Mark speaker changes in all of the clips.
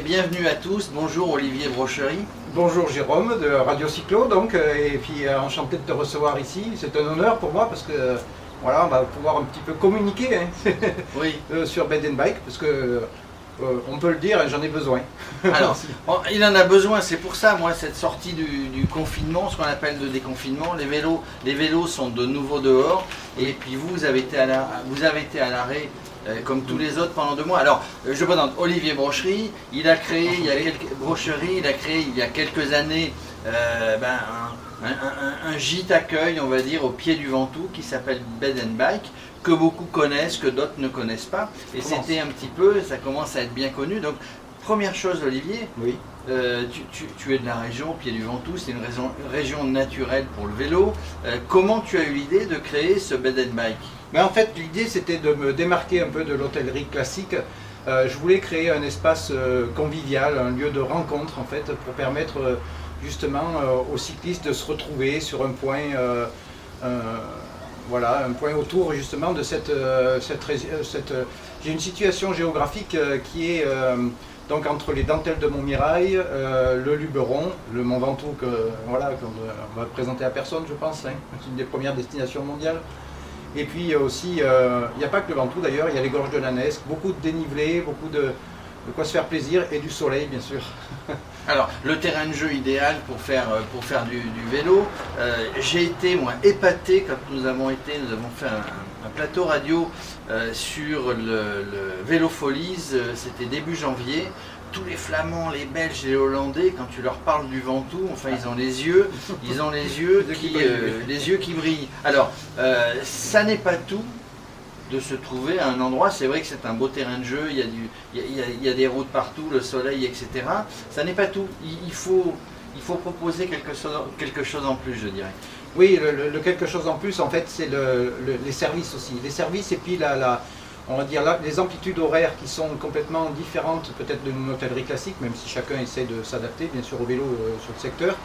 Speaker 1: Et bienvenue à tous. Bonjour Olivier Brocherie.
Speaker 2: Bonjour Jérôme de Radio Cyclo, donc, euh, et puis euh, enchanté de te recevoir ici. C'est un honneur pour moi parce que euh, voilà, on va pouvoir un petit peu communiquer hein,
Speaker 1: Oui.
Speaker 2: sur Bed and Bike parce que euh, on peut le dire, hein, j'en ai besoin.
Speaker 1: Alors, il en a besoin, c'est pour ça, moi, cette sortie du, du confinement, ce qu'on appelle le déconfinement, les vélos, les vélos sont de nouveau dehors, et puis vous, vous avez été à l'arrêt, comme tous les autres, pendant deux mois. Alors, euh, je présente Olivier Brocherie, il a créé, il y a quelques, Brocherie, il a créé il y a quelques années euh, ben, un, un- un- un gîte accueil, on va dire, au pied du Ventoux, qui s'appelle Bed and Bike, que beaucoup connaissent, que d'autres ne connaissent pas. Et c'était un petit peu, ça commence à être bien connu. Donc, première chose, Olivier,
Speaker 2: Oui.
Speaker 1: euh, tu, tu- tu es de la région, pied du Ventoux, c'est une région, région naturelle pour le vélo. Euh, comment tu as eu l'idée de créer ce bed and bike?
Speaker 2: Mais en fait, l'idée c'était de me démarquer un peu de l'hôtellerie classique. Euh, je voulais créer un espace convivial, un lieu de rencontre en fait, pour permettre justement aux cyclistes de se retrouver sur un point, voilà, un point autour justement de cette, cette, cette, j'ai une situation géographique qui est donc entre les dentelles de Montmirail, euh, le Luberon, le Mont Ventoux que voilà qu'on va présenter à personne, je pense. hein. C'est une des premières destinations mondiales. Et puis aussi, euh, il n'y a pas que le Ventoux d'ailleurs, il y a les gorges de la Nesque, beaucoup de dénivelé, beaucoup de, quoi se faire plaisir et du soleil bien sûr.
Speaker 1: Alors, le terrain de jeu idéal pour faire, euh, du, vélo, j'ai été, moi, épaté quand nous avons été, nous avons fait un, un plateau radio euh, sur le, le Vélo Folies, euh, c'était début janvier. Tous les Flamands, les Belges et les Hollandais, quand tu leur parles du Ventoux, enfin, ils ont les yeux, ils ont les yeux
Speaker 2: qui
Speaker 1: euh, les yeux qui brillent. Alors, euh, ça n'est pas tout de se trouver à un endroit, c'est vrai que c'est un beau terrain de jeu, il y, a du, il, y a, il y a- il y a des routes partout, le soleil, etc. Ça n'est pas tout. Il, il faut, il faut proposer quelque chose, quelque chose en plus, je dirais.
Speaker 2: Oui, le, quelque chose en plus en fait c'est le- le- les services aussi. Les services et puis la, on va dire les amplitudes horaires qui sont complètement différentes peut-être d'une hôtellerie classique, même si chacun essaie de s'adapter bien sûr au vélo euh, sur le secteur.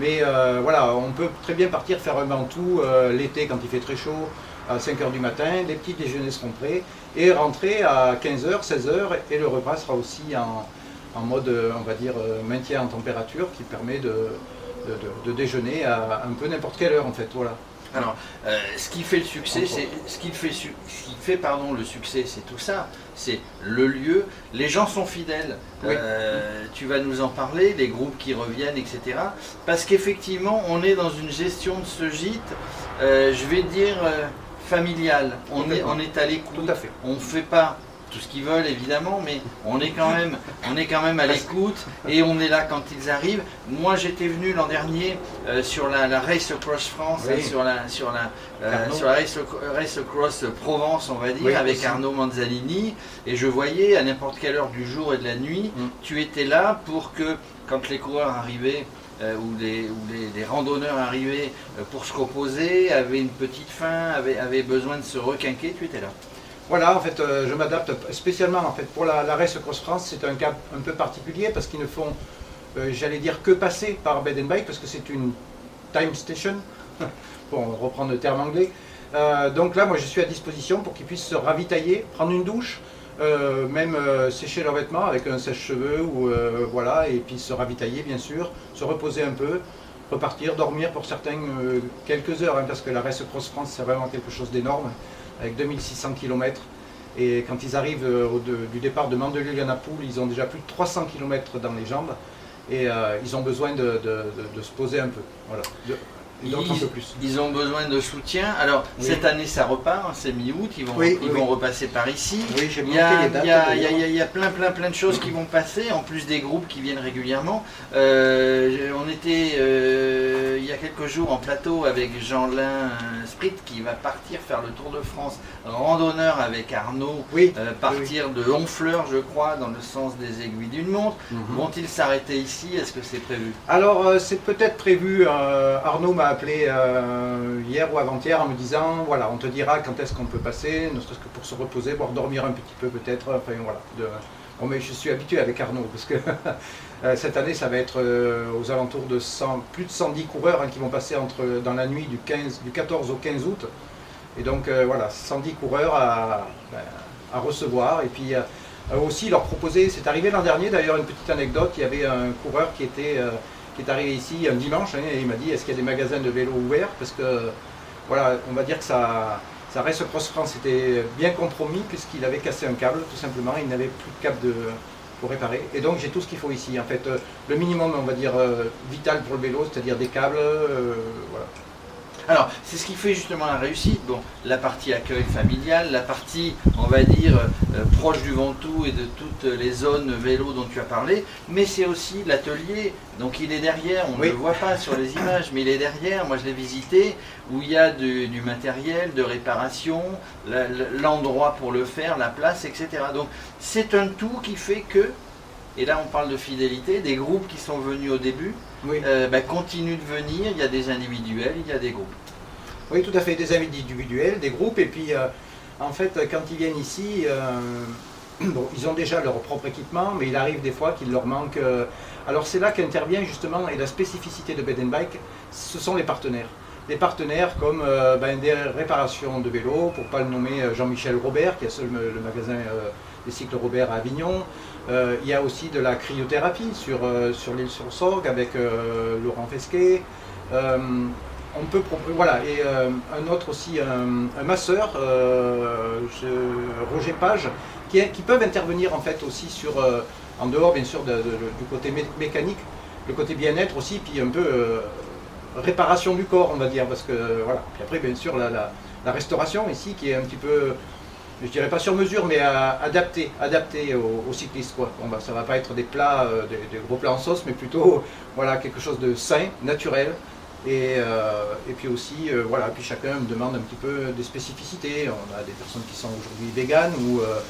Speaker 2: Mais euh, voilà, on peut très bien partir faire un Ventoux euh, l'été quand il fait très chaud, à 5h du matin, les petits déjeuners seront prêts, et rentrer à 15h, 16h, et le repas sera aussi en, mode, on va dire, maintien en température qui permet de, de, de- de déjeuner à un peu n'importe quelle heure en fait. Voilà.
Speaker 1: Alors, euh, ce qui fait le succès, c'est ce qui fait, su- ce qui fait pardon, le succès, c'est tout ça. C'est le lieu. Les gens sont fidèles.
Speaker 2: Oui.
Speaker 1: Euh, tu vas nous en parler, les groupes qui reviennent, etc. Parce qu'effectivement, on est dans une gestion de ce gîte, euh, je vais dire familiale. On est, on est à l'écoute.
Speaker 2: Tout à fait.
Speaker 1: On ne fait pas tout ce qu'ils veulent évidemment, mais on est quand même, on est quand même à l'écoute et on est là quand ils arrivent. Moi j'étais venu l'an dernier euh, sur la, la Race Across France,
Speaker 2: Oui.
Speaker 1: hein, sur la, sur la, euh, sur la Race, Race Across Provence on va dire,
Speaker 2: Oui,
Speaker 1: avec
Speaker 2: aussi.
Speaker 1: Arnaud Manzalini et je voyais à n'importe quelle heure du jour et de la nuit,
Speaker 2: Mm.
Speaker 1: tu étais là pour que quand les coureurs arrivaient euh, ou, les, ou les, les randonneurs arrivaient euh, pour se reposer, avaient une petite faim, avaient, avaient besoin de se requinquer, tu étais là.
Speaker 2: Voilà, en fait, euh, je m'adapte spécialement en fait pour la, la Race Cross France. C'est un cas un peu particulier parce qu'ils ne font, euh, j'allais dire, que passer par Bed and Bike parce que c'est une time station, pour reprendre le terme anglais. Euh, donc là, moi, je suis à disposition pour qu'ils puissent se ravitailler, prendre une douche, même sécher leurs vêtements avec un sèche-cheveux ou voilà, et puis se ravitailler bien sûr, se reposer un peu, repartir, dormir pour certains quelques heures, hein, parce que la Race Cross France c'est vraiment quelque chose d'énorme, avec 2600 km. Et quand ils arrivent euh, du départ de Mandelieu à Napoule, ils ont déjà plus de 300 km dans les jambes et euh, ils ont besoin de, se poser un peu. Un peu plus.
Speaker 1: Ils ont besoin de soutien. Alors,
Speaker 2: Oui.
Speaker 1: cette année, ça repart, hein, c'est mi-août, ils vont,
Speaker 2: Oui,
Speaker 1: ils
Speaker 2: oui,
Speaker 1: vont repasser par ici.
Speaker 2: Oui, j'ai
Speaker 1: Il y, a, il y a- il y a- plein, plein, plein de choses qui vont passer, en plus des groupes qui viennent régulièrement. Euh, on était euh, il y a quelques jours en plateau avec Jean-Lin euh, Sprit qui va partir faire le Tour de France, randonneur avec Arnaud,
Speaker 2: Oui,
Speaker 1: euh, partir de Honfleur, je crois, dans le sens des aiguilles d'une montre.
Speaker 2: Mhm.
Speaker 1: Vont-ils s'arrêter ici? Est-ce que c'est prévu?
Speaker 2: Alors c'est peut-être prévu, Arnaud m'a appelé euh, hier ou avant-hier en me disant, voilà, on te dira quand est-ce qu'on peut passer, ne serait-ce que pour se reposer, voire dormir un petit peu peut-être, enfin voilà. De- Bon, mais je suis habitué avec Arnaud, parce que euh, cette année ça va être euh, aux alentours de 100, plus de 110 coureurs hein, qui vont passer entre, dans la nuit du, 15, du 14 au 15 août. Et donc voilà, 110 coureurs à, ben, à recevoir. Et puis aussi leur proposer, c'est arrivé l'an dernier d'ailleurs, une petite anecdote, il y avait un coureur qui était, qui est arrivé ici un dimanche hein, et il m'a dit est-ce qu'il y a des magasins de vélos ouverts? Parce que voilà, on va dire que ça, ça reste Cross France était bien compromis puisqu'il avait cassé un câble tout simplement, il n'avait plus de câble de, pour réparer. Et donc j'ai tout ce qu'il faut ici. En fait, le minimum, on va dire, vital pour le vélo, c'est-à-dire des câbles, voilà.
Speaker 1: Alors, c'est ce qui fait justement la réussite. Bon, la partie accueil familial, la partie, on va dire, euh, proche du Ventoux et de toutes les zones vélo dont tu as parlé, mais c'est aussi l'atelier. Donc, il est derrière, on ne le voit pas sur les images, mais il est derrière. Moi, je l'ai visité, où il y a du, matériel, de réparation, l'endroit pour le faire, la place, etc. Donc, c'est un tout qui fait que et là on parle de fidélité, des groupes qui sont venus au début euh, ben, continuent de venir, il y a des individuels, il y a des groupes.
Speaker 2: Oui, tout à fait, des individuels, des groupes, et puis euh, en fait, quand ils viennent ici, euh, ils ont déjà leur propre équipement, mais il arrive des fois qu'il leur manque. alors c'est là qu'intervient justement, et la spécificité de Bed Bike, ce sont les partenaires. Des partenaires comme ben, des réparations de vélos, pour ne pas le nommer Jean-Michel Robert, qui a seul le magasin des cycles Robert à Avignon. Il y a aussi de la cryothérapie sur, sur l'île sur Sorgue avec Laurent Fesquet. On peut voilà et euh, un autre aussi un, masseur euh, Roger Page qui, peuvent intervenir en fait aussi sur euh, en dehors bien sûr du côté mécanique le côté bien-être aussi puis un peu réparation du corps on va dire parce que voilà. Puis après bien sûr la, restauration ici qui est un petit peu je dirais pas sur mesure mais adapté adapté aux, cyclistes quoi bon bah ça va pas être des plats des, des, gros plats en sauce mais plutôt voilà quelque chose de sain naturel et, euh, puis aussi, euh, voilà, puis chacun me demande un petit peu des spécificités. On a des personnes qui sont aujourd'hui véganes ou euh,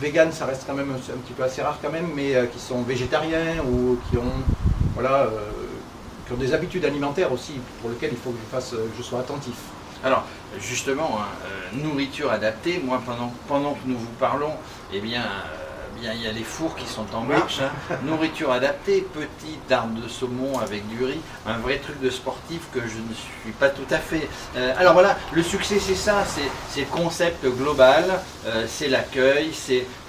Speaker 2: véganes, ça reste quand même un, petit peu assez rare quand même, mais qui sont végétariens ou qui ont, des habitudes alimentaires aussi pour lesquelles il faut que je sois attentif.
Speaker 1: Alors, justement, hein, nourriture adaptée. Moi, pendant, pendant que nous vous parlons, eh bien il y a les fours qui sont en marche, hein. nourriture adaptée, petite dinde de saumon avec du riz, un vrai truc de sportif que je ne suis pas tout à fait. Euh, alors voilà, le succès c'est ça, c'est le concept global, euh, c'est l'accueil,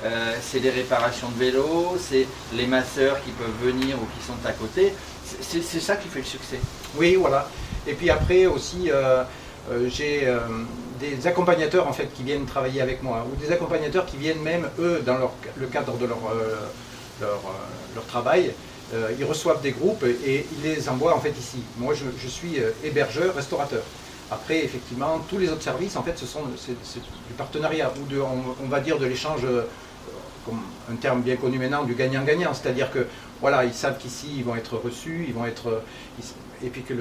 Speaker 1: euh, c'est les réparations de vélos, c'est les masseurs qui peuvent venir ou qui sont à côté, c'est ça qui fait le succès.
Speaker 2: Oui, voilà. Et puis après aussi, j'ai des accompagnateurs en fait qui viennent travailler avec moi, ou des accompagnateurs qui viennent même eux dans le cadre de leur, euh, leur, euh, leur, travail, euh, ils reçoivent des groupes et ils les envoient en fait ici. Moi je, suis hébergeur, restaurateur. Après effectivement tous les autres services en fait ce sont du partenariat ou on, va dire de l'échange comme un terme bien connu maintenant, du gagnant-gagnant. C'est-à-dire que voilà, ils savent qu'ici ils vont être reçus, ils vont être et puis que,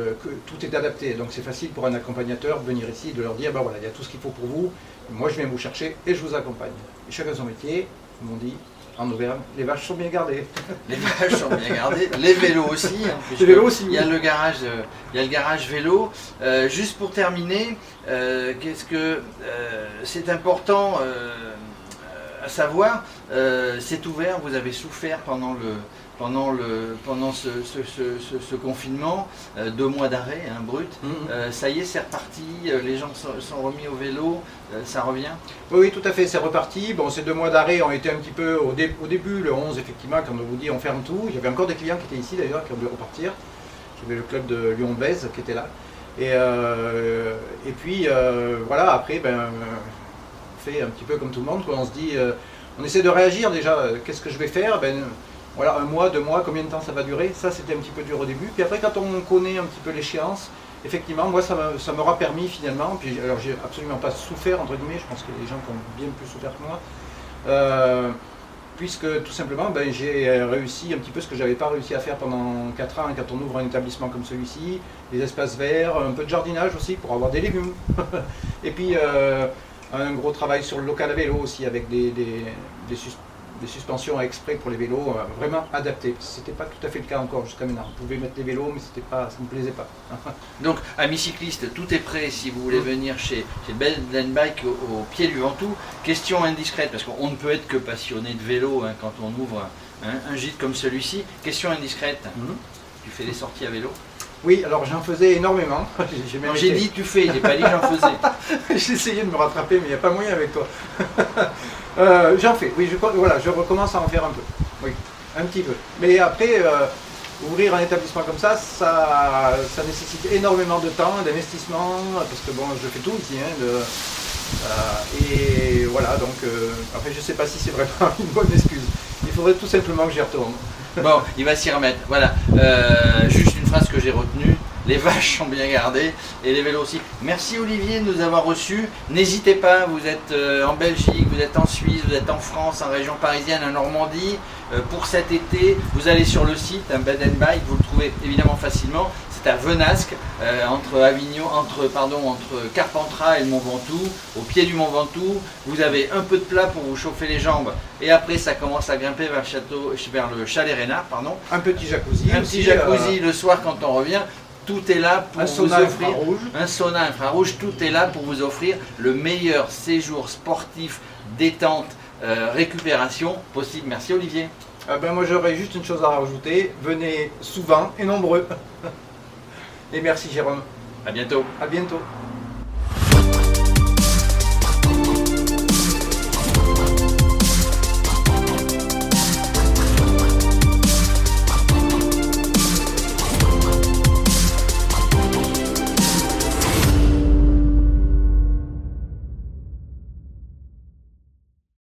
Speaker 2: tout est adapté. Donc c'est facile pour un accompagnateur de venir ici, de leur dire, ben voilà, il y a tout ce qu'il faut pour vous, moi je viens vous chercher et je vous accompagne. Et chacun son métier, ils m'ont dit, en Auvergne, les vaches sont bien gardées.
Speaker 1: Les vaches sont bien gardées, les vélos aussi. Hein,
Speaker 2: les vélos aussi.
Speaker 1: Il y a le garage, euh, il y a le garage vélo. Euh, juste pour terminer, euh, qu'est-ce que c'est important à savoir, c'est ouvert, vous avez souffert pendant le, pendant, le, pendant ce, ce, confinement, euh, deux mois d'arrêt, hein, brut. Mhm. Euh, ça y est, c'est reparti, euh, les gens sont, remis au vélo, ça revient?
Speaker 2: Oui, oui, tout à fait, c'est reparti. Bon, ces deux mois d'arrêt ont été un petit peu au, au, début, le 11, effectivement, quand on vous dit on ferme tout. Il y avait encore des clients qui étaient ici d'ailleurs, qui ont dû repartir. J'avais le club de Lyon-Bèze qui était là. Et, et puis, voilà, après, ben, un petit peu comme tout le monde, on se dit, on essaie de réagir déjà, qu'est-ce que je vais faire? Ben, voilà, un mois, deux mois, combien de temps ça va durer? Ça, c'était un petit peu dur au début. Puis après, quand on connaît un petit peu l'échéance, effectivement, moi, ça m'aura permis finalement, puis alors j'ai absolument pas souffert, entre guillemets, je pense que les gens qui ont bien plus souffert que moi, euh, puisque tout simplement, ben, j'ai réussi un petit peu ce que j'avais pas réussi à faire pendant 4 ans. Quand on ouvre un établissement comme celui-ci, des espaces verts, un peu de jardinage aussi pour avoir des légumes. Et puis, euh, un gros travail sur le local à vélo aussi, avec des, des, des des suspensions exprès pour les vélos euh, vraiment adaptées. Ce n'était pas tout à fait le cas encore jusqu'à maintenant. On pouvait mettre des vélos, mais c'était pas, ça ne me plaisait pas.
Speaker 1: Donc, amis cyclistes, tout est prêt si vous voulez venir chez, chez Bed Bike au, pied du Ventoux. Question indiscrète, parce qu'on ne peut être que passionné de vélo hein, quand on ouvre un, gîte comme celui-ci. Question indiscrète, mhm. tu fais des sorties à vélo?
Speaker 2: Oui, alors j'en faisais énormément. J'ai
Speaker 1: dit tu fais, j'ai pas dit j'en faisais.
Speaker 2: J'ai essayé de me rattraper, mais il n'y a pas moyen avec toi. Euh, J'en fais, oui, je, voilà, je recommence à en faire un peu. Oui, un petit peu. Mais après, euh, ouvrir un établissement comme ça, ça, ça nécessite énormément de temps, d'investissement, parce que bon, je fais tout ici. hein, de- euh, et voilà, donc, après, je ne sais pas si c'est vraiment une bonne excuse. Il faudrait tout simplement que j'y retourne.
Speaker 1: Bon, il va s'y remettre. Voilà. Euh, juste phrase que j'ai retenue. Les vaches sont bien gardées et les vélos aussi. Merci Olivier de nous avoir reçus. N'hésitez pas, vous êtes euh, en Belgique, vous êtes en Suisse, vous êtes en France, en région parisienne, en Normandie. Euh, pour cet été, vous allez sur le site, un bed and bike, vous le trouvez évidemment facilement. C'est à Venasque, euh, entre Avignon, entre pardon, entre Carpentras et le Mont Ventoux, au pied du Mont Ventoux. Vous avez un peu de plat pour vous chauffer les jambes et après ça commence à grimper vers le château, vers le chalet Rénard, pardon.
Speaker 2: Un petit jacuzzi.
Speaker 1: Un petit jacuzzi
Speaker 2: euh,
Speaker 1: le soir quand on revient. Tout est là pour
Speaker 2: un
Speaker 1: vous
Speaker 2: sauna
Speaker 1: offrir
Speaker 2: infrarouge.
Speaker 1: un sauna infrarouge. Tout est là pour vous offrir le meilleur séjour sportif, détente, euh, récupération possible. Merci Olivier.
Speaker 2: Ah ben moi j'aurais juste une chose à rajouter, venez souvent et nombreux. Et merci Jérôme,
Speaker 1: À bientôt.
Speaker 2: à bientôt.